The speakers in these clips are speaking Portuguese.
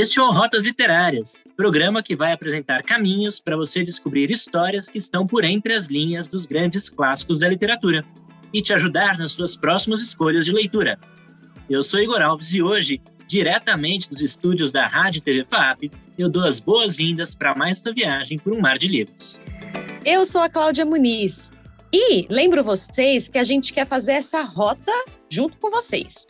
Este é o Rotas Literárias, programa que vai apresentar caminhos para você descobrir histórias que estão por entre as linhas dos grandes clássicos da literatura e te ajudar nas suas próximas escolhas de leitura. Eu sou Igor Alves e hoje, diretamente dos estúdios da Rádio TV FAP, eu dou as boas-vindas para mais esta viagem por um mar de livros. Eu sou a Cláudia Muniz e lembro vocês que a gente quer fazer essa rota junto com vocês.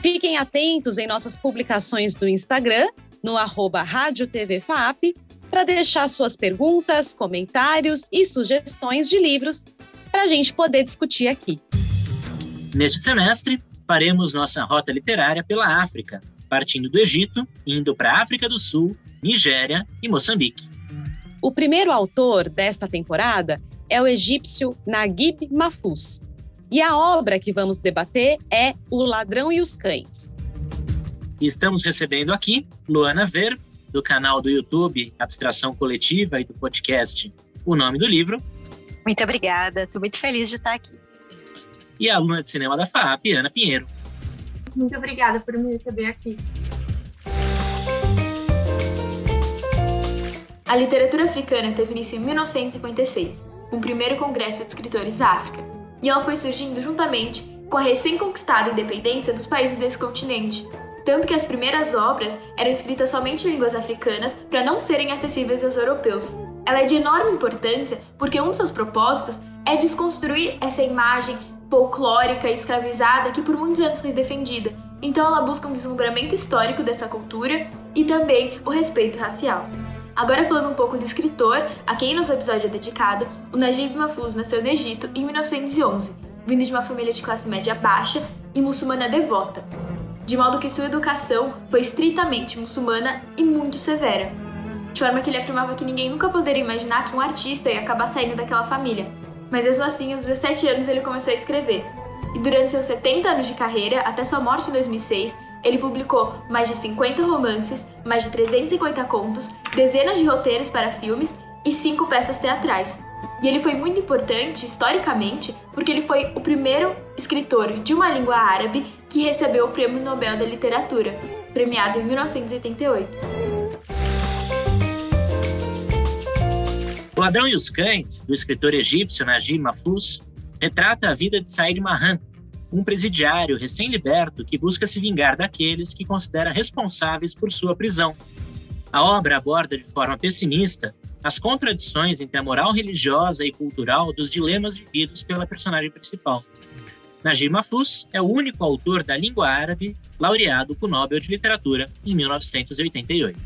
Fiquem atentos em nossas publicações do Instagram, no arroba Rádio TV FAP, para deixar suas perguntas, comentários e sugestões de livros para a gente poder discutir aqui. Neste semestre, faremos nossa rota literária pela África, partindo do Egito, indo para a África do Sul, Nigéria e Moçambique. O primeiro autor desta temporada é o egípcio Naguib Mahfouz. E a obra que vamos debater é O Ladrão e os Cães. Estamos recebendo aqui Luana Ver, do canal do YouTube Abstração Coletiva e do podcast O Nome do Livro, muito obrigada, estou muito feliz de estar aqui. E a aluna de cinema da FAP, Ana Pinheiro. Muito obrigada por me receber aqui. A literatura africana teve início em 1956, com o primeiro Congresso de Escritores da África, e ela foi surgindo juntamente com a recém-conquistada independência dos países desse continente, tanto que as primeiras obras eram escritas somente em línguas africanas para não serem acessíveis aos europeus. Ela é de enorme importância porque um dos seus propósitos é desconstruir essa imagem folclórica e escravizada que por muitos anos foi defendida. Então ela busca um deslumbramento histórico dessa cultura e também o respeito racial. Agora falando um pouco do escritor, a quem nosso episódio é dedicado, o Najib Mahfouz nasceu no Egito em 1911, vindo de uma família de classe média baixa e muçulmana devota, de modo que sua educação foi estritamente muçulmana e muito severa de forma que ele afirmava que ninguém nunca poderia imaginar que um artista ia acabar saindo daquela família. Mas mesmo assim, aos 17 anos ele começou a escrever. E durante seus 70 anos de carreira, até sua morte em 2006, ele publicou mais de 50 romances, mais de 350 contos, dezenas de roteiros para filmes e cinco peças teatrais. E ele foi muito importante historicamente porque ele foi o primeiro escritor de uma língua árabe que recebeu o Prêmio Nobel da Literatura, premiado em 1988. O Ladrão e os Cães, do escritor egípcio Najib Mahfouz, retrata a vida de Said Mahan, um presidiário recém-liberto que busca se vingar daqueles que considera responsáveis por sua prisão. A obra aborda de forma pessimista as contradições entre a moral religiosa e cultural dos dilemas vividos pela personagem principal. Najib Mahfouz é o único autor da língua árabe laureado com o Nobel de Literatura em 1988.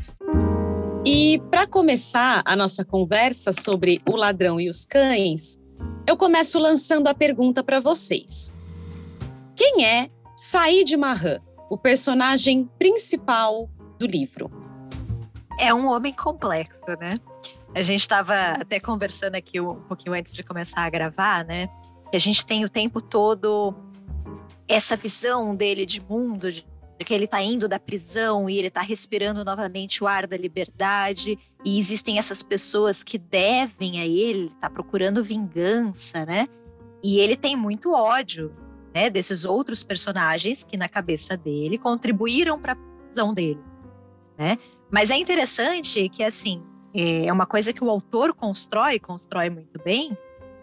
E para começar a nossa conversa sobre o ladrão e os cães, eu começo lançando a pergunta para vocês. Quem é Said Mahan, o personagem principal do livro? É um homem complexo, né? A gente estava até conversando aqui um pouquinho antes de começar a gravar, né? Que a gente tem o tempo todo essa visão dele de mundo, de que ele está indo da prisão e ele está respirando novamente o ar da liberdade e existem essas pessoas que devem a ele, está procurando vingança, né? E ele tem muito ódio, né, desses outros personagens que na cabeça dele contribuíram para a prisão dele, né? Mas é interessante que assim é uma coisa que o autor constrói, constrói muito bem,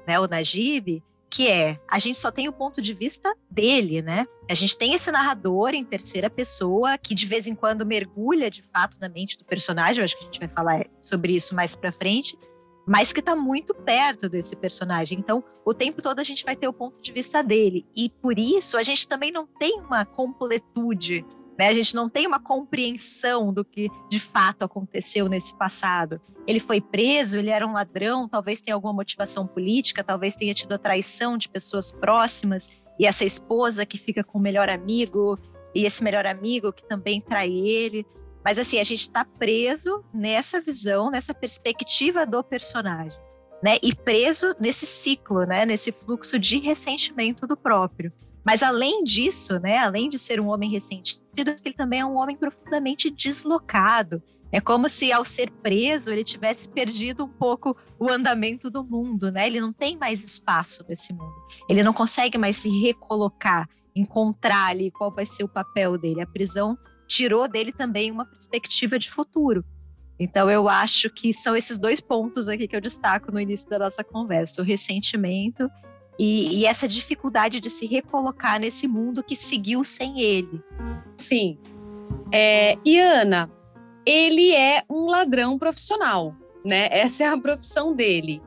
né? O Najib que é a gente só tem o ponto de vista dele, né? A gente tem esse narrador em terceira pessoa que de vez em quando mergulha de fato na mente do personagem, eu acho que a gente vai falar sobre isso mais para frente, mas que está muito perto desse personagem. Então, o tempo todo a gente vai ter o ponto de vista dele e por isso a gente também não tem uma completude né? A gente não tem uma compreensão do que de fato aconteceu nesse passado. Ele foi preso, ele era um ladrão, talvez tenha alguma motivação política, talvez tenha tido a traição de pessoas próximas e essa esposa que fica com o melhor amigo e esse melhor amigo que também trai ele. Mas assim, a gente está preso nessa visão, nessa perspectiva do personagem, né? E preso nesse ciclo, né? Nesse fluxo de ressentimento do próprio. Mas além disso, né, além de ser um homem ressentido, ele também é um homem profundamente deslocado. É como se ao ser preso ele tivesse perdido um pouco o andamento do mundo, né? Ele não tem mais espaço nesse mundo. Ele não consegue mais se recolocar, encontrar ali qual vai ser o papel dele. A prisão tirou dele também uma perspectiva de futuro. Então, eu acho que são esses dois pontos aqui que eu destaco no início da nossa conversa: o ressentimento e, e essa dificuldade de se recolocar nesse mundo que seguiu sem ele. Sim. É, e Ana, ele é um ladrão profissional, né? Essa é a profissão dele.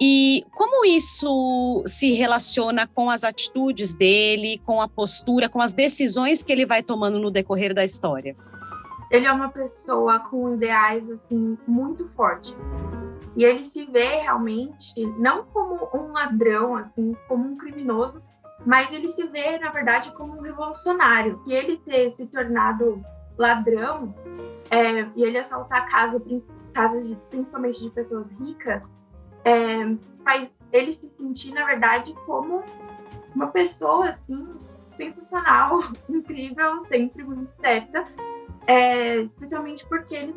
E como isso se relaciona com as atitudes dele, com a postura, com as decisões que ele vai tomando no decorrer da história? Ele é uma pessoa com ideais assim muito fortes. E ele se vê realmente não como um ladrão, assim, como um criminoso, mas ele se vê, na verdade, como um revolucionário. E ele ter se tornado ladrão é, e ele assaltar casa, casas de, principalmente de pessoas ricas, é, faz ele se sentir, na verdade, como uma pessoa assim sensacional, incrível, sempre muito certa, é, especialmente porque ele,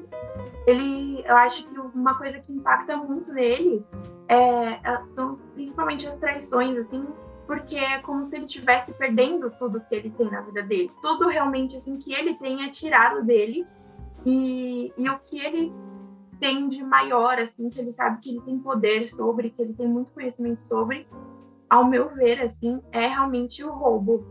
ele, eu acho que uma coisa que impacta muito nele é, é são principalmente as traições, assim, porque é como se ele estivesse perdendo tudo que ele tem na vida dele. Tudo realmente assim que ele tem é tirado dele e, e o que ele tem de maior, assim, que ele sabe que ele tem poder sobre, que ele tem muito conhecimento sobre, ao meu ver, assim, é realmente o roubo.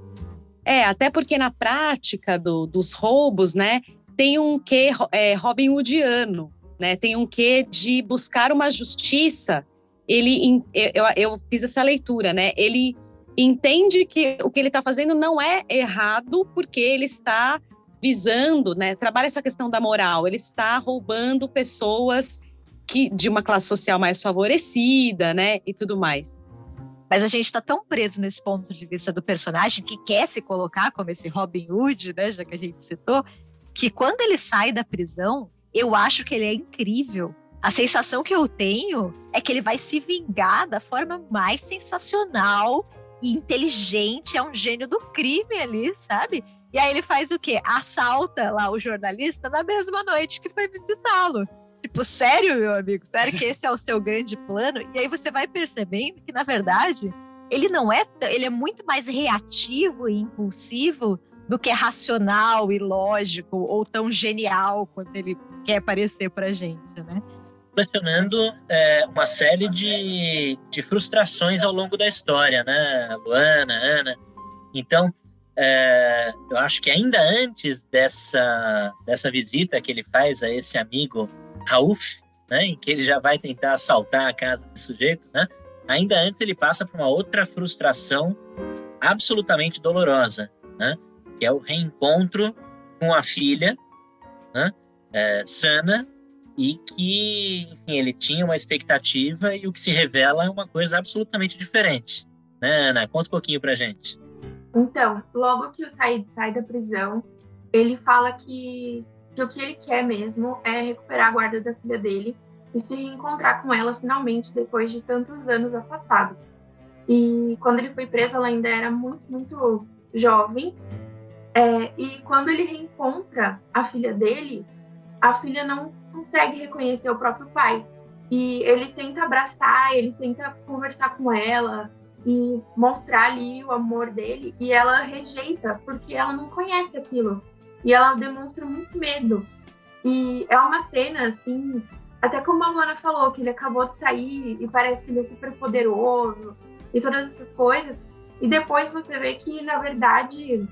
É, até porque na prática do, dos roubos, né, tem um quê é, Robin Hoodiano, né, tem um quê de buscar uma justiça. Ele, eu, eu fiz essa leitura, né, ele entende que o que ele está fazendo não é errado porque ele está visando, né, trabalha essa questão da moral. Ele está roubando pessoas que de uma classe social mais favorecida, né, e tudo mais. Mas a gente está tão preso nesse ponto de vista do personagem que quer se colocar como esse Robin Hood, né, já que a gente citou, que quando ele sai da prisão, eu acho que ele é incrível. A sensação que eu tenho é que ele vai se vingar da forma mais sensacional e inteligente, é um gênio do crime ali, sabe? E aí ele faz o quê? Assalta lá o jornalista na mesma noite que foi visitá-lo. Tipo, sério, meu amigo? Sério que esse é o seu grande plano? E aí você vai percebendo que, na verdade, ele não é. Ele é muito mais reativo e impulsivo do que racional e lógico ou tão genial quanto ele quer parecer pra gente, né? Questionando é, uma série de, de frustrações ao longo da história, né? Luana, Ana. Então, é, eu acho que ainda antes dessa, dessa visita que ele faz a esse amigo Rauf, né, em que ele já vai tentar assaltar a casa desse sujeito, né, ainda antes ele passa por uma outra frustração absolutamente dolorosa, né, que é o reencontro com a filha, né, é, Sana, e que, enfim, ele tinha uma expectativa e o que se revela é uma coisa absolutamente diferente. Né, Ana? Conta um pouquinho pra gente. Então, logo que o Said sai da prisão, ele fala que, que o que ele quer mesmo é recuperar a guarda da filha dele e se reencontrar com ela finalmente depois de tantos anos afastado. E quando ele foi preso, ela ainda era muito, muito jovem. É, e quando ele reencontra a filha dele, a filha não consegue reconhecer o próprio pai. E ele tenta abraçar, ele tenta conversar com ela, e mostrar ali o amor dele e ela rejeita porque ela não conhece aquilo. E ela demonstra muito medo. E é uma cena assim até como a Luana falou que ele acabou de sair e parece que ele é super poderoso e todas essas coisas. E depois você vê que na verdade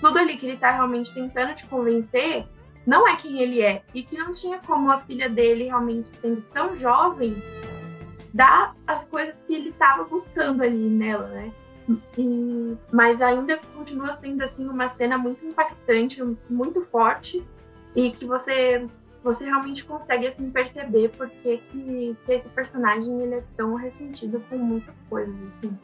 tudo ali que ele tá realmente tentando te convencer não é quem ele é. E que não tinha como a filha dele realmente sendo tão jovem dar as coisas que ele estava buscando ali nela, né? E, mas ainda continua sendo assim uma cena muito impactante, muito forte e que você você realmente consegue assim perceber porque que, que esse personagem ele é tão ressentido com muitas coisas assim.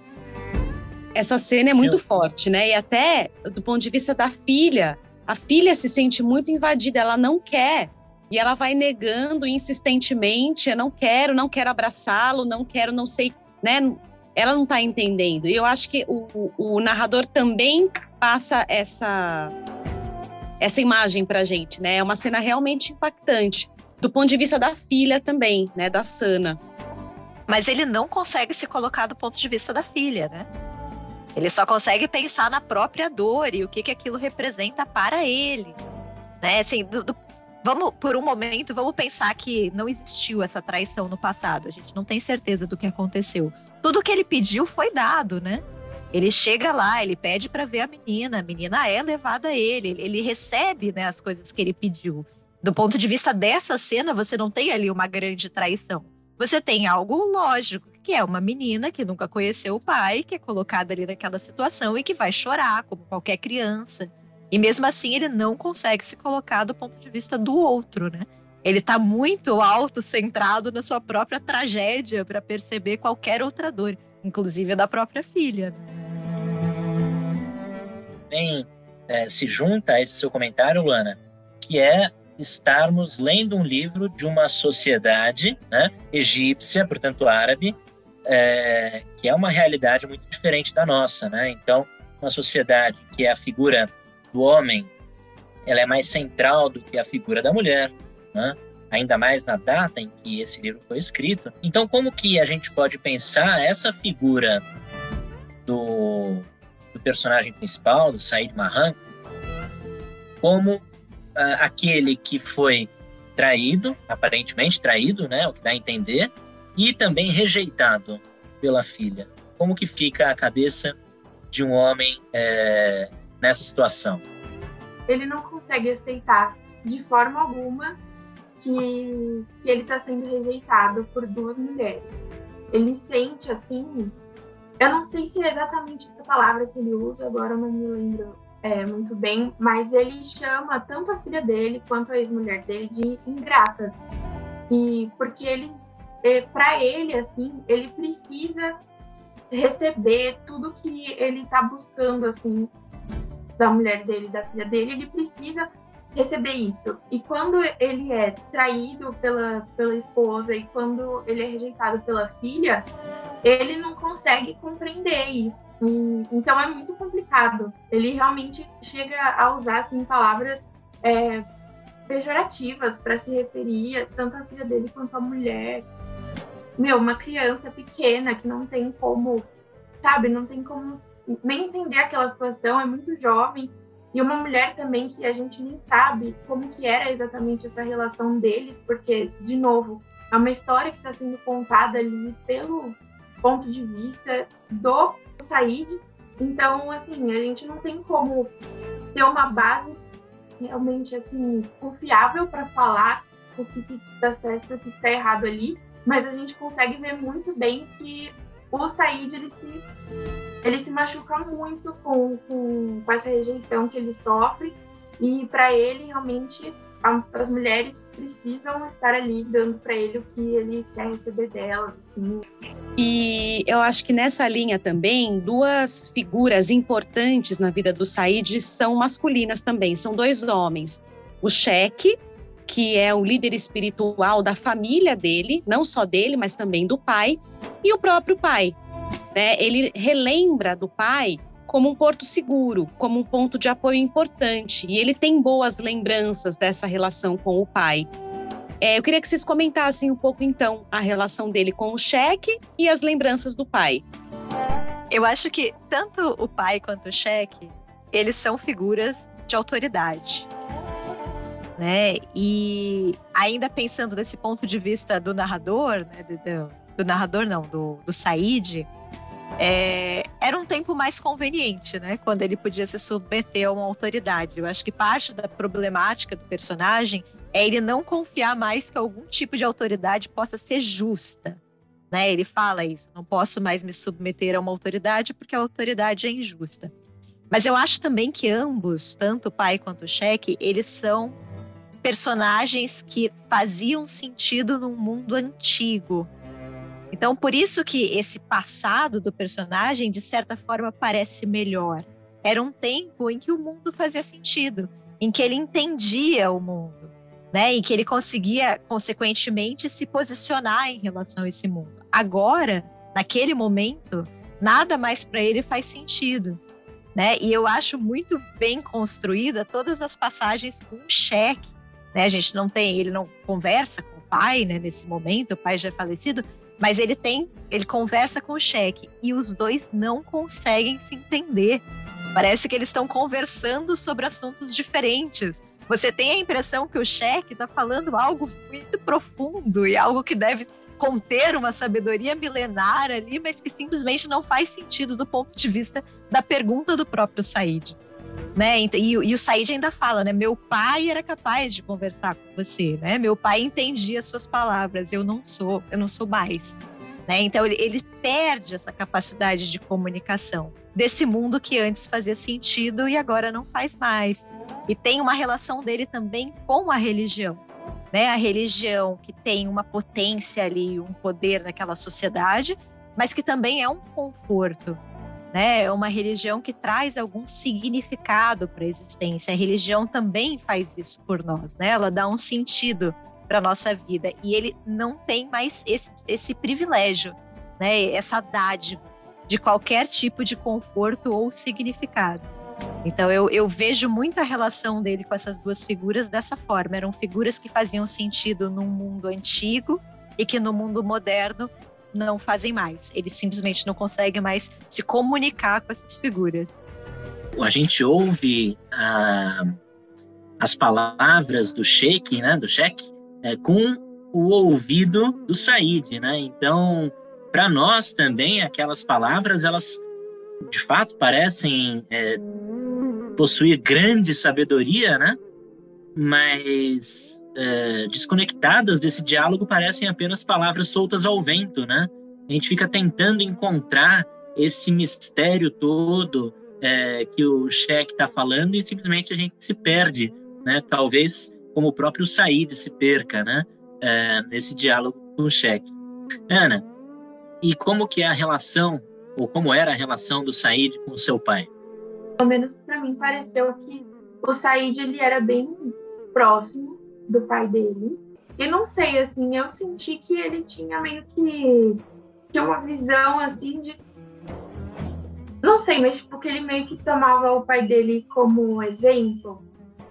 Essa cena é muito forte, né? E até do ponto de vista da filha, a filha se sente muito invadida, ela não quer e ela vai negando insistentemente, eu não quero, não quero abraçá-lo, não quero, não sei, né? Ela não está entendendo. E eu acho que o, o, narrador também passa essa essa imagem para gente, né? É uma cena realmente impactante do ponto de vista da filha também, né? Da Sana. Mas ele não consegue se colocar do ponto de vista da filha, né? Ele só consegue pensar na própria dor e o que, que aquilo representa para ele. Né? Assim, do, do, vamos, por um momento, vamos pensar que não existiu essa traição no passado. A gente não tem certeza do que aconteceu. Tudo que ele pediu foi dado, né? Ele chega lá, ele pede para ver a menina, a menina é levada a ele, ele recebe né, as coisas que ele pediu. Do ponto de vista dessa cena, você não tem ali uma grande traição. Você tem algo lógico, que é uma menina que nunca conheceu o pai, que é colocada ali naquela situação e que vai chorar, como qualquer criança. E mesmo assim, ele não consegue se colocar do ponto de vista do outro, né? Ele está muito autocentrado na sua própria tragédia para perceber qualquer outra dor, inclusive a da própria filha. Bem, é, se junta a esse seu comentário, Luana, que é estarmos lendo um livro de uma sociedade né, egípcia, portanto árabe, é, que é uma realidade muito diferente da nossa, né? Então, uma sociedade que é a figura do homem, ela é mais central do que a figura da mulher, né? Ainda mais na data em que esse livro foi escrito. Então, como que a gente pode pensar essa figura do, do personagem principal, do Said Mahan, como uh, aquele que foi traído, aparentemente traído, né? O que dá a entender, e também rejeitado pela filha. Como que fica a cabeça de um homem é, nessa situação? Ele não consegue aceitar de forma alguma que, que ele está sendo rejeitado por duas mulheres. Ele sente assim, eu não sei se é exatamente essa palavra que ele usa, agora eu não me lembro é, muito bem, mas ele chama tanto a filha dele quanto a ex-mulher dele de ingratas. E porque ele é, para ele, assim, ele precisa receber tudo que ele está buscando, assim, da mulher dele, da filha dele, ele precisa receber isso. E quando ele é traído pela, pela esposa e quando ele é rejeitado pela filha, ele não consegue compreender isso. E, então é muito complicado. Ele realmente chega a usar assim palavras é, pejorativas para se referir tanto à filha dele quanto à mulher meu, uma criança pequena que não tem como, sabe, não tem como nem entender aquela situação, é muito jovem, e uma mulher também que a gente nem sabe como que era exatamente essa relação deles, porque, de novo, é uma história que está sendo contada ali pelo ponto de vista do Said. Então, assim, a gente não tem como ter uma base realmente assim confiável para falar o que está certo o que está errado ali mas a gente consegue ver muito bem que o Said ele se, ele se machuca muito com, com, com essa rejeição que ele sofre e para ele realmente as mulheres precisam estar ali dando para ele o que ele quer receber delas. Assim. E eu acho que nessa linha também, duas figuras importantes na vida do Said são masculinas também, são dois homens. O Cheque, que é o líder espiritual da família dele, não só dele, mas também do pai, e o próprio pai. Né? Ele relembra do pai como um porto seguro, como um ponto de apoio importante, e ele tem boas lembranças dessa relação com o pai. É, eu queria que vocês comentassem um pouco, então, a relação dele com o cheque e as lembranças do pai. Eu acho que tanto o pai quanto o cheque, eles são figuras de autoridade né? E ainda pensando desse ponto de vista do narrador, né? Do, do, do narrador não, do, do Said, é, era um tempo mais conveniente, né? Quando ele podia se submeter a uma autoridade. Eu acho que parte da problemática do personagem é ele não confiar mais que algum tipo de autoridade possa ser justa. Né? Ele fala isso, não posso mais me submeter a uma autoridade porque a autoridade é injusta. Mas eu acho também que ambos, tanto o pai quanto o cheque, eles são personagens que faziam sentido num mundo antigo. Então, por isso que esse passado do personagem, de certa forma, parece melhor. Era um tempo em que o mundo fazia sentido, em que ele entendia o mundo, né? Em que ele conseguia, consequentemente, se posicionar em relação a esse mundo. Agora, naquele momento, nada mais para ele faz sentido. Né? E eu acho muito bem construída todas as passagens com cheque né? A gente não tem, ele não conversa com o pai, né? Nesse momento, o pai já é falecido, Mas ele tem, ele conversa com o cheque e os dois não conseguem se entender. Parece que eles estão conversando sobre assuntos diferentes. Você tem a impressão que o cheque está falando algo muito profundo e algo que deve conter uma sabedoria milenar ali, mas que simplesmente não faz sentido do ponto de vista da pergunta do próprio Said. Né? E, e, o Said ainda fala, né? Meu pai era capaz de conversar com você, né? Meu pai entendia as suas palavras, eu não sou, eu não sou mais. Né? Então ele, ele perde essa capacidade de comunicação desse mundo que antes fazia sentido e agora não faz mais. E tem uma relação dele também com a religião. Né? A religião que tem uma potência ali, um poder naquela sociedade, mas que também é um conforto né? É uma religião que traz algum significado para a existência. A religião também faz isso por nós, né? Ela dá um sentido para nossa vida e ele não tem mais esse, esse privilégio, né? Essa dádiva de qualquer tipo de conforto ou significado. Então eu, eu vejo muita relação dele com essas duas figuras dessa forma. Eram figuras que faziam sentido num mundo antigo e que no mundo moderno não fazem mais. Eles simplesmente não conseguem mais se comunicar com essas figuras. A gente ouve ah, as palavras do Sheik, né, do Sheik, é, com o ouvido do Said, né? Então, para nós também aquelas palavras, elas de fato parecem é, possuir grande sabedoria, né? Mas é, desconectadas desse diálogo parecem apenas palavras soltas ao vento, né? A gente fica tentando encontrar esse mistério todo é, que o Sheik está falando e simplesmente a gente se perde, né? Talvez como o próprio Said se perca, né? É, nesse diálogo com o Sheik. Ana, e como que é a relação ou como era a relação do Said com o seu pai? Pelo menos para mim pareceu que o Said ele era bem próximo do pai dele. E não sei, assim, eu senti que ele tinha meio que tinha uma visão assim de não sei, mas porque ele meio que tomava o pai dele como exemplo.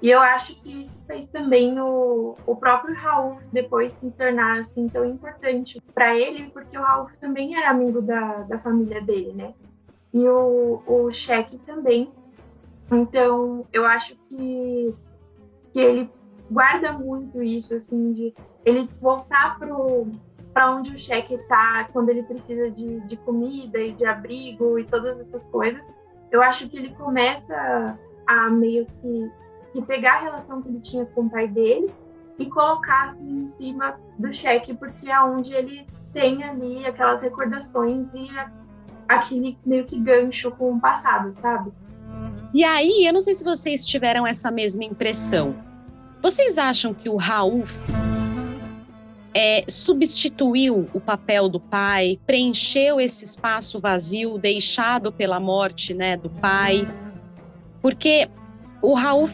E eu acho que isso fez também o, o próprio Raul depois se tornar assim tão importante para ele, porque o Raul também era amigo da, da família dele, né? E o, o Cheque também. Então, eu acho que, que ele guarda muito isso, assim, de ele voltar para onde o cheque está quando ele precisa de, de comida e de abrigo e todas essas coisas. Eu acho que ele começa a meio que, que pegar a relação que ele tinha com o pai dele e colocar assim em cima do cheque, porque é onde ele tem ali aquelas recordações e aquele meio que gancho com o passado, sabe? E aí, eu não sei se vocês tiveram essa mesma impressão vocês acham que o Raul é, substituiu o papel do pai, preencheu esse espaço vazio deixado pela morte né, do pai? Porque o Raul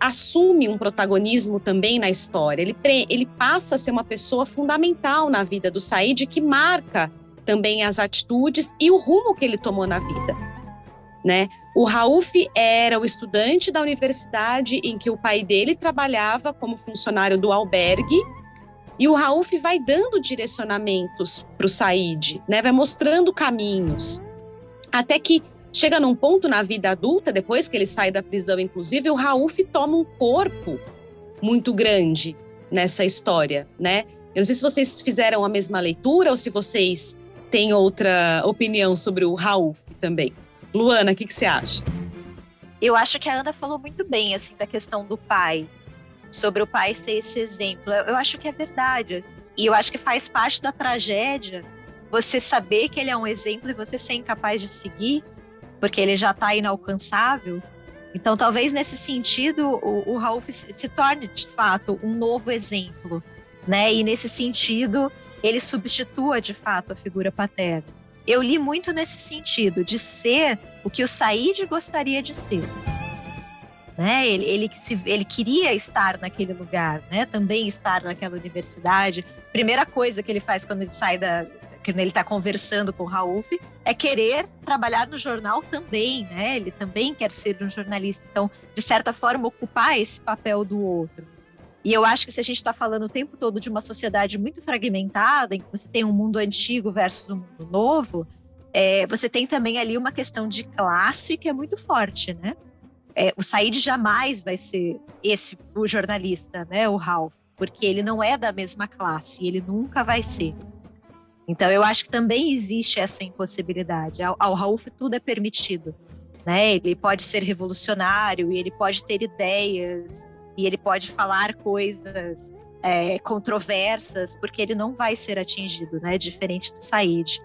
assume um protagonismo também na história. Ele, ele passa a ser uma pessoa fundamental na vida do Said, que marca também as atitudes e o rumo que ele tomou na vida. Né? O Rauf era o estudante da universidade em que o pai dele trabalhava como funcionário do albergue. E o Rauf vai dando direcionamentos para o Said, né? vai mostrando caminhos. Até que chega num ponto na vida adulta, depois que ele sai da prisão, inclusive, o Rauf toma um corpo muito grande nessa história, né? Eu não sei se vocês fizeram a mesma leitura ou se vocês têm outra opinião sobre o Rauf também. Luana, o que, que você acha? Eu acho que a Ana falou muito bem, assim, da questão do pai, sobre o pai ser esse exemplo. Eu acho que é verdade. Assim. E eu acho que faz parte da tragédia você saber que ele é um exemplo e você ser incapaz de seguir, porque ele já está inalcançável. Então, talvez nesse sentido, o, o Raul se torne de fato um novo exemplo, né? E nesse sentido, ele substitua de fato a figura paterna eu li muito nesse sentido, de ser o que o Said gostaria de ser. Né? Ele, ele, se, ele queria estar naquele lugar, né? também estar naquela universidade. Primeira coisa que ele faz quando ele sai da. Quando ele está conversando com o Raul, é querer trabalhar no jornal também, né? Ele também quer ser um jornalista. Então, de certa forma, ocupar esse papel do outro. E eu acho que se a gente está falando o tempo todo de uma sociedade muito fragmentada, em que você tem um mundo antigo versus um mundo novo, é, você tem também ali uma questão de classe que é muito forte, né? É, o Said jamais vai ser esse o jornalista, né? O Ralph, porque ele não é da mesma classe, ele nunca vai ser. Então eu acho que também existe essa impossibilidade. Ao, ao Rauf tudo é permitido, né? Ele pode ser revolucionário e ele pode ter ideias e ele pode falar coisas é, controversas, porque ele não vai ser atingido, né? Diferente do Said.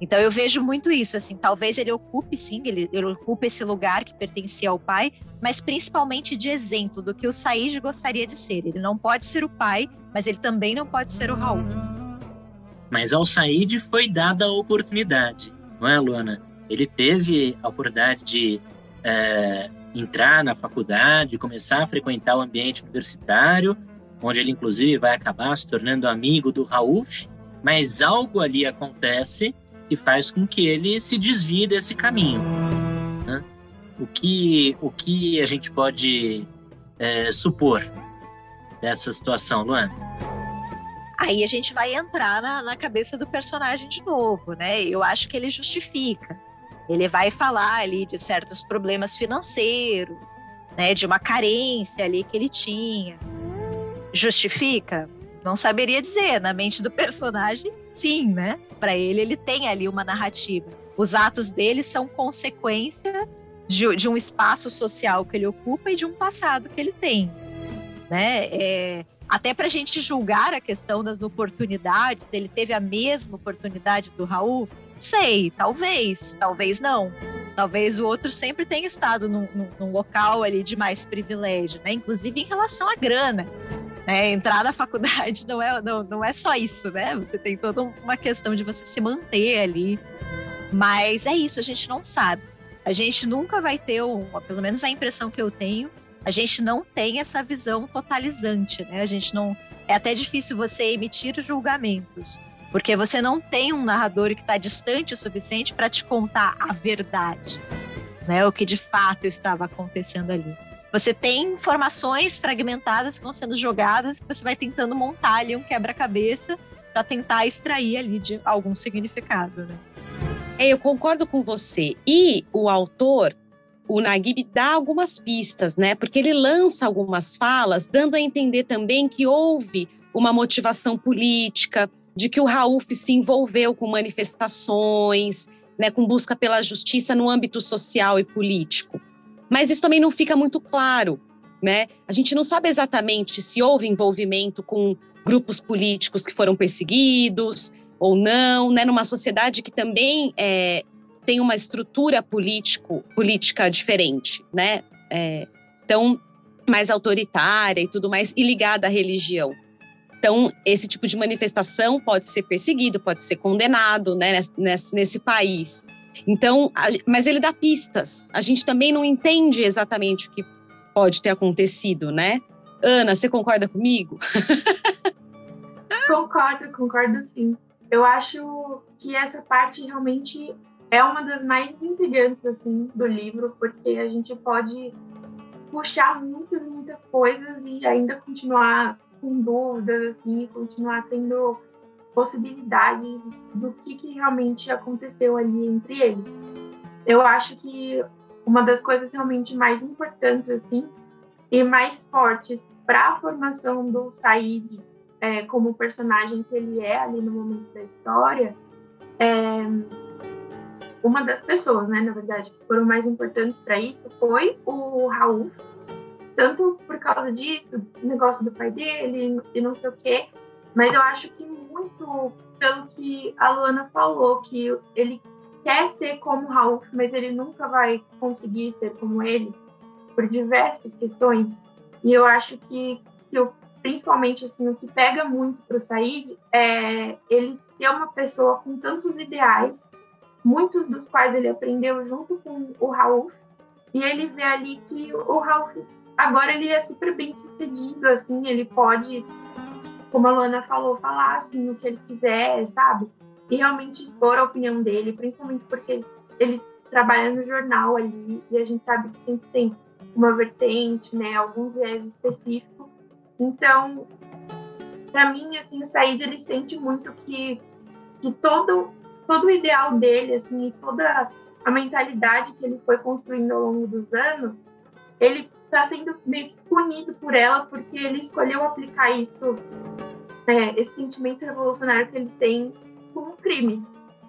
Então eu vejo muito isso, assim, talvez ele ocupe sim, ele, ele ocupe esse lugar que pertencia ao pai, mas principalmente de exemplo do que o Said gostaria de ser. Ele não pode ser o pai, mas ele também não pode ser o Raul. Mas ao Said foi dada a oportunidade, não é, Luana? Ele teve a oportunidade de é, entrar na faculdade, começar a frequentar o ambiente universitário, onde ele inclusive vai acabar se tornando amigo do Rauf, mas algo ali acontece que faz com que ele se desvie desse caminho. Né? O, que, o que a gente pode é, supor dessa situação, Luana? Aí a gente vai entrar na, na cabeça do personagem de novo, né? Eu acho que ele justifica. Ele vai falar ali de certos problemas financeiros, né? De uma carência ali que ele tinha. Justifica? Não saberia dizer. Na mente do personagem, sim, né? Para ele, ele tem ali uma narrativa. Os atos dele são consequência de, de, um espaço social que ele ocupa e de um passado que ele tem, né? É, até para a gente julgar a questão das oportunidades, ele teve a mesma oportunidade do Raul? Sei, talvez, talvez não. Talvez o outro sempre tenha estado num, num, local ali de mais privilégio, né? Inclusive em relação à grana. Né? Entrar na faculdade não é, não, não é só isso, né? Você tem toda uma questão de você se manter ali. Mas é isso, a gente não sabe. A gente nunca vai ter, uma, pelo menos a impressão que eu tenho, a gente não tem essa visão totalizante, né? A gente não. É até difícil você emitir julgamentos, porque você não tem um narrador que está distante o suficiente para te contar a verdade, né? O que de fato estava acontecendo ali. Você tem informações fragmentadas que vão sendo jogadas que você vai tentando montar ali um quebra-cabeça para tentar extrair ali de algum significado, né? É, eu concordo com você. E o autor, o Naguib dá algumas pistas, né? Porque ele lança algumas falas, dando a entender também que houve uma motivação política, de que o Rauf se envolveu com manifestações, né, com busca pela justiça no âmbito social e político. Mas isso também não fica muito claro, né? A gente não sabe exatamente se houve envolvimento com grupos políticos que foram perseguidos ou não, né? Numa sociedade que também é, tem uma estrutura político, política diferente, né? É, mais autoritária e tudo mais, e ligada à religião. Então, esse tipo de manifestação pode ser perseguido, pode ser condenado né, nesse, nesse país. Então, a, mas ele dá pistas. A gente também não entende exatamente o que pode ter acontecido, né? Ana, você concorda comigo? concordo, concordo sim. Eu acho que essa parte realmente é uma das mais intrigantes assim do livro, porque a gente pode puxar muitas, muitas coisas e ainda continuar com dúvidas, assim, continuar tendo possibilidades do que, que realmente aconteceu ali entre eles. Eu acho que uma das coisas realmente mais importantes, assim, e mais fortes para a formação do Said é, como personagem que ele é ali no momento da história é, uma das pessoas, né, na verdade, que foram mais importantes para isso foi o Raul, tanto por causa disso, negócio do pai dele e não sei o quê, mas eu acho que muito pelo que a Luana falou, que ele quer ser como o Raul, mas ele nunca vai conseguir ser como ele por diversas questões. E eu acho que, que eu, principalmente assim, o que pega muito para o Said é ele ser uma pessoa com tantos ideais muitos dos quais ele aprendeu junto com o Raul. E ele vê ali que o Raul agora ele é super bem sucedido, assim, ele pode, como a Luana falou, falar assim o que ele quiser, sabe? E realmente expor a opinião dele, principalmente porque ele trabalha no jornal ali e a gente sabe que sempre tem uma vertente, né, algum viés específico. Então, para mim, assim, o Said ele sente muito que, que todo todo o ideal dele, assim, toda a mentalidade que ele foi construindo ao longo dos anos, ele está sendo meio punido por ela porque ele escolheu aplicar isso, é, esse sentimento revolucionário que ele tem como crime.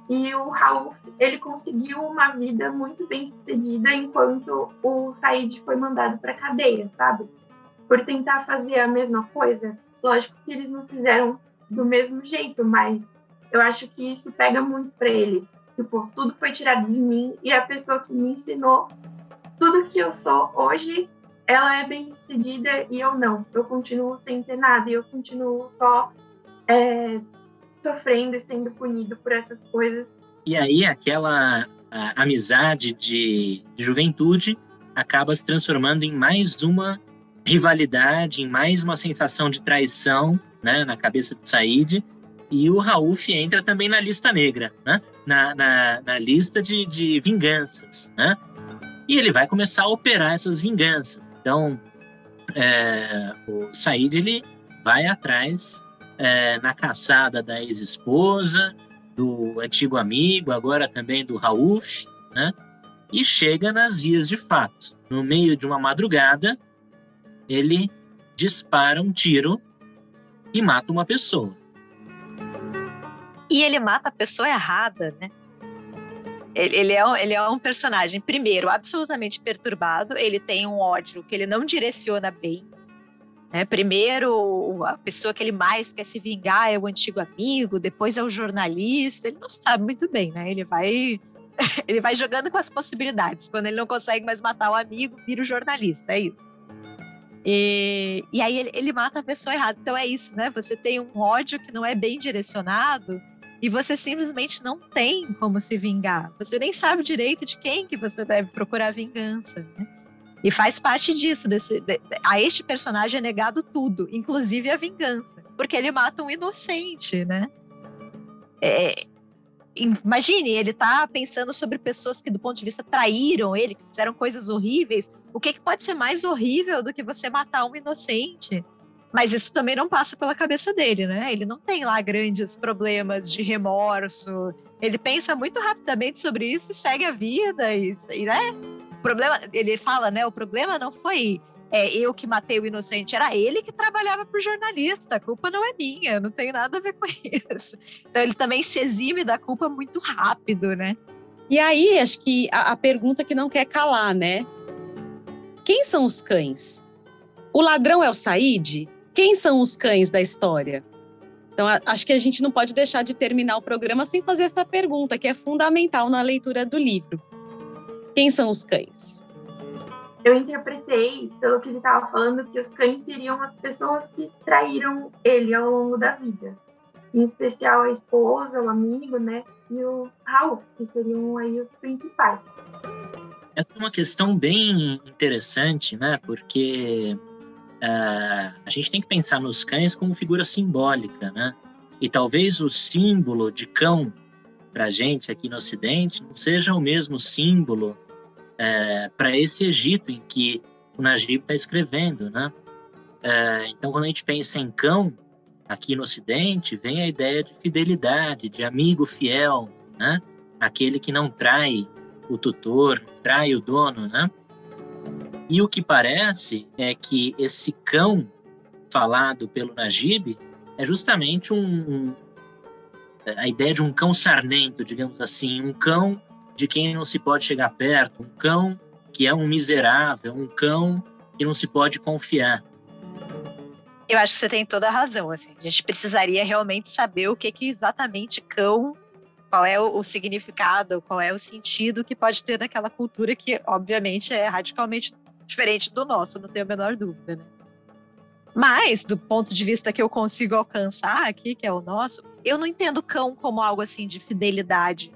E o Raul, ele conseguiu uma vida muito bem sucedida enquanto o Said foi mandado para cadeia, sabe? Por tentar fazer a mesma coisa. Lógico que eles não fizeram do mesmo jeito, mas eu acho que isso pega muito para ele. Tipo, tudo foi tirado de mim e a pessoa que me ensinou tudo que eu sou hoje, ela é bem sucedida e eu não. Eu continuo sem ter nada e eu continuo só é, sofrendo e sendo punido por essas coisas. E aí, aquela amizade de, de juventude acaba se transformando em mais uma rivalidade, em mais uma sensação de traição né, na cabeça de Said. E o Rauf entra também na lista negra, né? na, na, na lista de, de vinganças. Né? E ele vai começar a operar essas vinganças. Então, é, o Said ele vai atrás é, na caçada da ex-esposa, do antigo amigo, agora também do Rauf, né? E chega nas vias de fato. No meio de uma madrugada, ele dispara um tiro e mata uma pessoa. E ele mata a pessoa errada, né? Ele, ele, é um, ele é um personagem, primeiro, absolutamente perturbado. Ele tem um ódio que ele não direciona bem. Né? Primeiro, a pessoa que ele mais quer se vingar é o antigo amigo, depois é o jornalista. Ele não sabe muito bem, né? Ele vai, ele vai jogando com as possibilidades. Quando ele não consegue mais matar o amigo, vira o jornalista. É isso. E, e aí ele, ele mata a pessoa errada. Então é isso, né? Você tem um ódio que não é bem direcionado e você simplesmente não tem como se vingar. Você nem sabe direito de quem que você deve procurar vingança. Né? E faz parte disso. Desse, de, a este personagem é negado tudo, inclusive a vingança. Porque ele mata um inocente, né? É, imagine, ele tá pensando sobre pessoas que, do ponto de vista, traíram ele, que fizeram coisas horríveis. O que, que pode ser mais horrível do que você matar um inocente? Mas isso também não passa pela cabeça dele, né? Ele não tem lá grandes problemas de remorso. Ele pensa muito rapidamente sobre isso e segue a vida. E, e né? problema, ele fala, né? O problema não foi é, eu que matei o inocente, era ele que trabalhava para o jornalista. A culpa não é minha, não tem nada a ver com isso. Então ele também se exime da culpa muito rápido, né? E aí, acho que a, a pergunta que não quer calar, né? Quem são os cães? O ladrão é o Said? Quem são os cães da história? Então, acho que a gente não pode deixar de terminar o programa sem fazer essa pergunta, que é fundamental na leitura do livro. Quem são os cães? Eu interpretei, pelo que ele estava falando, que os cães seriam as pessoas que traíram ele ao longo da vida. Em especial a esposa, o amigo, né? E o Raul, que seriam aí os principais. Essa é uma questão bem interessante, né? Porque uh, a gente tem que pensar nos cães como figura simbólica, né? E talvez o símbolo de cão para gente aqui no Ocidente não seja o mesmo símbolo é, para esse Egito em que o Najib está escrevendo, né? É, então, quando a gente pensa em cão aqui no Ocidente, vem a ideia de fidelidade, de amigo fiel, né? Aquele que não trai o tutor, trai o dono, né? E o que parece é que esse cão falado pelo Najib é justamente um, um a ideia de um cão sarnento, digamos assim, um cão de quem não se pode chegar perto, um cão que é um miserável, um cão que não se pode confiar. Eu acho que você tem toda a razão. Assim, a gente precisaria realmente saber o que, que exatamente cão, qual é o, o significado, qual é o sentido que pode ter naquela cultura que, obviamente, é radicalmente diferente do nosso, não tenho a menor dúvida. Né? Mas, do ponto de vista que eu consigo alcançar aqui, que é o nosso, eu não entendo cão como algo assim de fidelidade.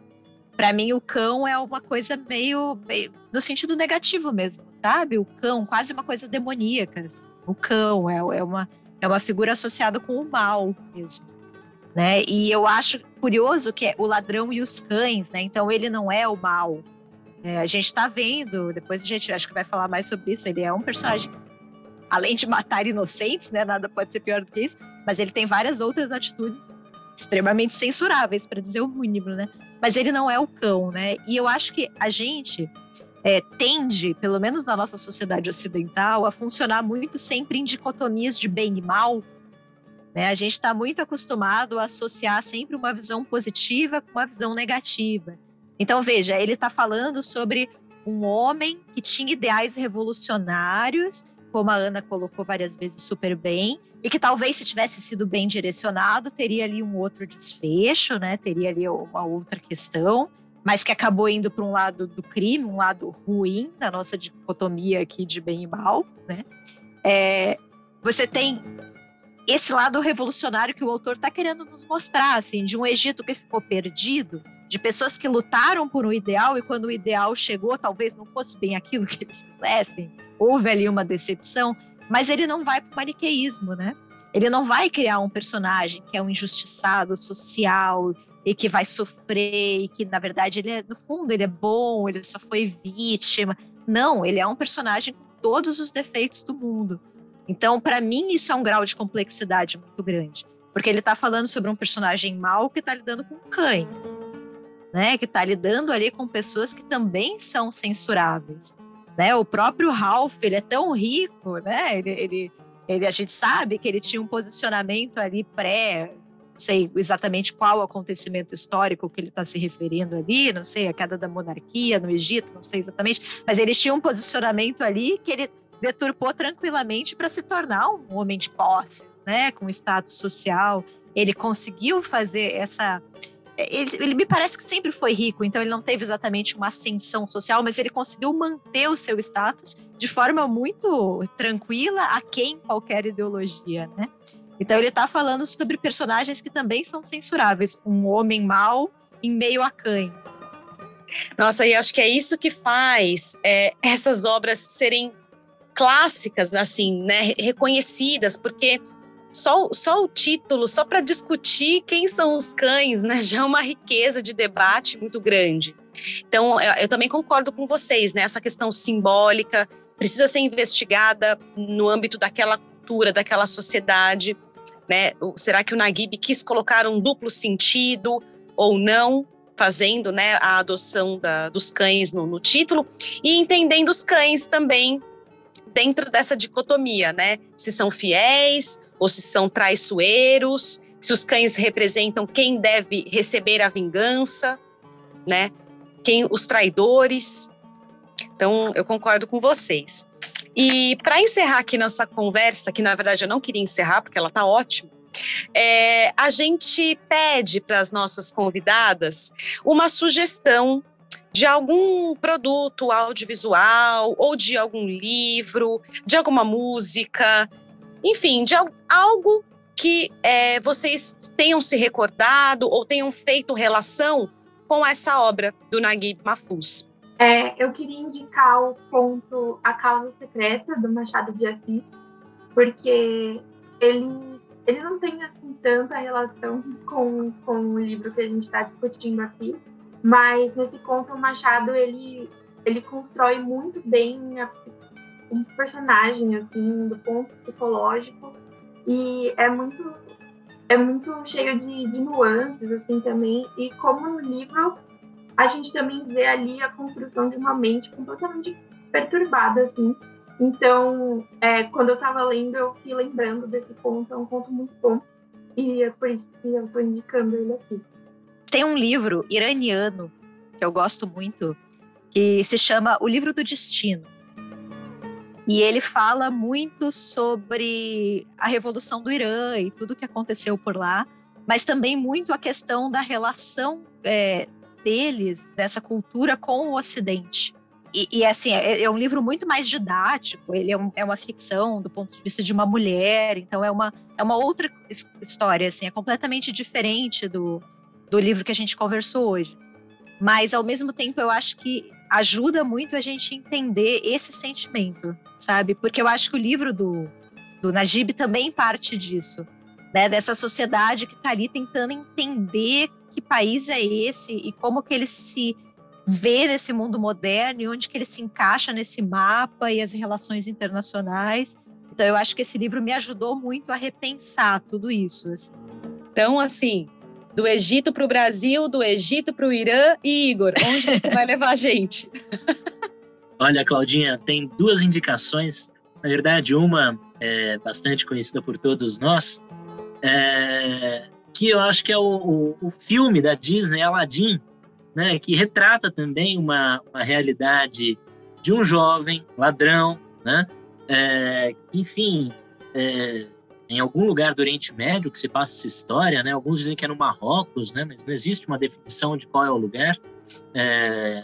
Para mim, o cão é uma coisa meio, meio, no sentido negativo mesmo, sabe? O cão, quase uma coisa demoníaca. Assim. O cão é, é, uma, é uma figura associada com o mal mesmo. Né? E eu acho curioso que é o ladrão e os cães, né? Então ele não é o mal. É, a gente está vendo, depois a gente acho que vai falar mais sobre isso. Ele é um personagem além de matar inocentes, né? Nada pode ser pior do que isso, mas ele tem várias outras atitudes extremamente censuráveis, para dizer o mínimo, né? Mas ele não é o cão, né? E eu acho que a gente é, tende, pelo menos na nossa sociedade ocidental, a funcionar muito sempre em dicotomias de bem e mal. Né? A gente está muito acostumado a associar sempre uma visão positiva com uma visão negativa. Então, veja, ele está falando sobre um homem que tinha ideais revolucionários, como a Ana colocou várias vezes super bem, e que talvez se tivesse sido bem direcionado, teria ali um outro desfecho, né? Teria ali uma outra questão, mas que acabou indo para um lado do crime, um lado ruim da nossa dicotomia aqui de bem e mal, né? É, você tem esse lado revolucionário que o autor está querendo nos mostrar, assim, de um Egito que ficou perdido, de pessoas que lutaram por um ideal e quando o ideal chegou, talvez não fosse bem aquilo que eles quisessem, houve ali uma decepção, mas ele não vai para o maniqueísmo, né? Ele não vai criar um personagem que é um injustiçado social e que vai sofrer e que na verdade ele é, no fundo ele é bom, ele só foi vítima. Não, ele é um personagem com todos os defeitos do mundo. Então, para mim isso é um grau de complexidade muito grande, porque ele está falando sobre um personagem mau que está lidando com cães, né? Que está lidando ali com pessoas que também são censuráveis né? O próprio Ralph, ele é tão rico, né? Ele, ele, ele, a gente sabe que ele tinha um posicionamento ali pré, não sei exatamente qual acontecimento histórico que ele está se referindo ali, não sei, a queda da monarquia no Egito, não sei exatamente, mas ele tinha um posicionamento ali que ele deturpou tranquilamente para se tornar um homem de posses, né? Com status social. Ele conseguiu fazer essa ele, ele, me parece que sempre foi rico, então ele não teve exatamente uma ascensão social, mas ele conseguiu manter o seu status de forma muito tranquila, a quem qualquer ideologia, né? Então ele está falando sobre personagens que também são censuráveis, um homem mau em meio a cães. Nossa, e acho que é isso que faz é, essas obras serem clássicas, assim, né, reconhecidas, porque só, só o título, só para discutir quem são os cães, né, já é uma riqueza de debate muito grande. Então, eu, eu também concordo com vocês, né, essa questão simbólica precisa ser investigada no âmbito daquela cultura, daquela sociedade, né? Será que o Naguib quis colocar um duplo sentido ou não? fazendo né, a adoção da, dos cães no, no, título e entendendo os cães também dentro dessa dicotomia, né? Se são fiéis ou se são traiçoeiros, se os cães representam quem deve receber a vingança, né? Quem os traidores. Então, eu concordo com vocês. E para encerrar aqui nossa conversa, que na verdade eu não queria encerrar porque ela está ótima, é, a gente pede para as nossas convidadas uma sugestão de algum produto audiovisual ou de algum livro, de alguma música, enfim, de algo que é, vocês tenham se recordado ou tenham feito relação com essa obra do Naguib Mahfouz. É, eu queria indicar o conto A Causa Secreta, do Machado de Assis, porque ele, ele não tem assim tanta relação com, com o livro que a gente está discutindo aqui, mas nesse conto o Machado ele, ele constrói muito bem a, um personagem, assim, do ponto psicológico. E é muito, é muito cheio de, de nuances, assim, também. E como no livro, a gente também vê ali a construção de uma mente completamente perturbada, assim. Então, é, quando eu estava lendo, eu fui lembrando desse conto. É um conto muito bom. E é por isso que eu estou indicando ele aqui. Tem um livro iraniano que eu gosto muito, que se chama O Livro do Destino. E ele fala muito sobre a revolução do Irã e tudo que aconteceu por lá, mas também muito a questão da relação é, deles, dessa cultura com o Ocidente. E, e assim, é, é, um livro muito mais didático, ele é, um, é, uma ficção do ponto de vista de uma mulher, então é uma, é uma outra história, assim, é completamente diferente do, do livro que a gente conversou hoje. Mas, ao mesmo tempo, eu acho que ajuda muito a gente entender esse sentimento, sabe? Porque eu acho que o livro do, do Najib também parte disso, né? Dessa sociedade que está ali tentando entender que país é esse e como que ele se vê nesse mundo moderno e onde que ele se encaixa nesse mapa e as relações internacionais. Então eu acho que esse livro me ajudou muito a repensar tudo isso. Assim. Então, assim, do Egito para o Brasil, do Egito para o Irã e Igor, onde você vai levar a gente? Olha, Claudinha, tem duas indicações. Na verdade, uma é bastante conhecida por todos nós, é, que eu acho que é o, o, o, filme da Disney, Aladdin, né, que retrata também uma, uma realidade de um jovem ladrão, né, é, enfim, é, em algum lugar do Oriente Médio que se passa essa história, né? Alguns dizem que é no Marrocos, né? Mas não existe uma definição de qual é o lugar. É,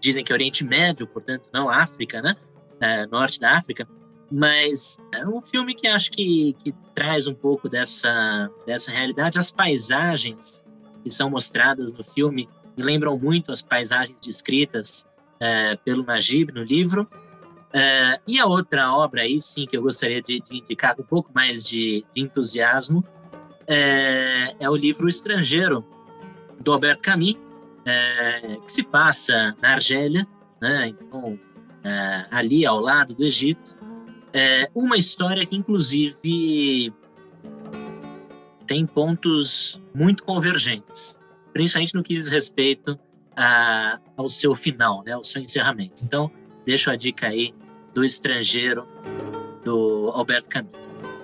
dizem que é Oriente Médio, portanto não África, né? É, norte da África. Mas é um filme que acho que, que traz um pouco dessa, dessa realidade. As paisagens que são mostradas no filme me lembram muito as paisagens descritas é, pelo Najib no livro. É, e a outra obra aí, sim, que eu gostaria de, de indicar com um pouco mais de, de entusiasmo, é, é, o livro Estrangeiro, do Alberto Camus, é, que se passa na Argélia, né, então, é, ali ao lado do Egito. É, uma história que, inclusive, tem pontos muito convergentes, principalmente no que diz respeito a, ao seu final, né, ao seu encerramento. Então, deixo a dica aí do estrangeiro do Alberto Camus.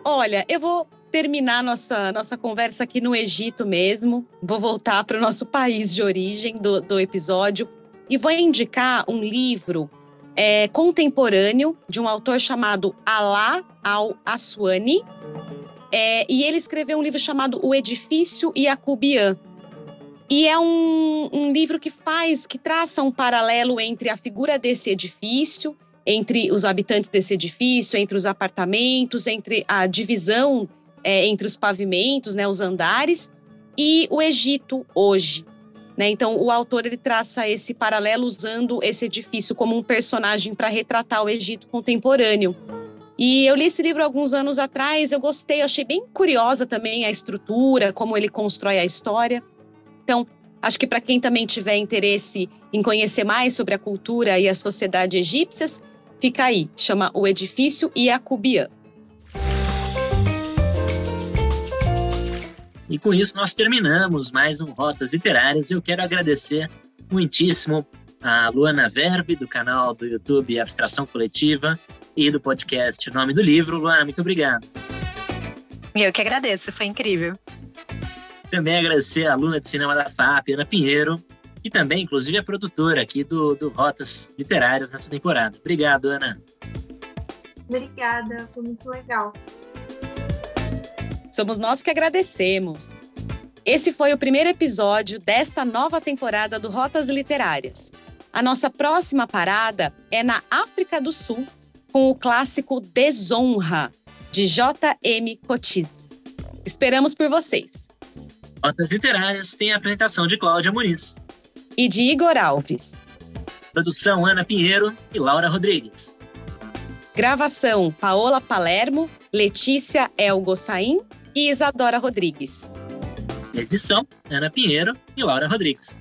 Olha, eu vou terminar nossa, nossa conversa aqui no Egito mesmo. Vou voltar para o nosso país de origem do, do episódio e vou indicar um livro é, contemporâneo de um autor chamado Alá al-Aswani. É, e ele escreveu um livro chamado O Edifício Iacubian. E é um, um livro que faz, que traça um paralelo entre a figura desse edifício, entre os habitantes desse edifício, entre os apartamentos, entre a divisão é, entre os pavimentos, né, os andares, e o Egito hoje. Né? Então, o autor ele traça esse paralelo usando esse edifício como um personagem para retratar o Egito contemporâneo. E eu li esse livro alguns anos atrás, eu gostei, achei bem curiosa também a estrutura, como ele constrói a história. Então, acho que para quem também tiver interesse em conhecer mais sobre a cultura e a sociedade egípcias, fica aí, chama O Edifício Iacubian. E com isso nós terminamos mais um Rotas Literárias. Eu quero agradecer muitíssimo a Luana Verbe, do canal do YouTube Abstração Coletiva e do podcast O Nome do Livro. Luana, muito obrigado. Eu que agradeço, foi incrível. Também agradecer a aluna de cinema da FAP, Ana Pinheiro, e também, inclusive, a produtora aqui do, do Rotas Literárias nessa temporada. Obrigado, Ana. Obrigada, foi muito legal. Somos nós que agradecemos. Esse foi o primeiro episódio desta nova temporada do Rotas Literárias. A nossa próxima parada é na África do Sul, com o clássico Desonra, de J.M. Cotiz. Esperamos por vocês. Rotas Literárias tem a apresentação de Cláudia Muniz. E de Igor Alves. Produção Ana Pinheiro e Laura Rodrigues. Gravação Paola Palermo, Letícia El Gossain e Isadora Rodrigues. Edição: Ana Pinheiro e Laura Rodrigues.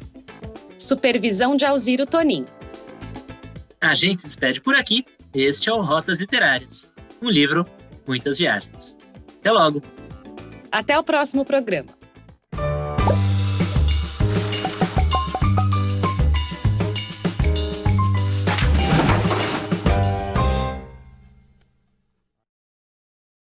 Supervisão de Alziro Tonin. A gente se despede por aqui. Este é o Rotas Literárias. Um livro, muitas viagens. Até logo. Até o próximo programa.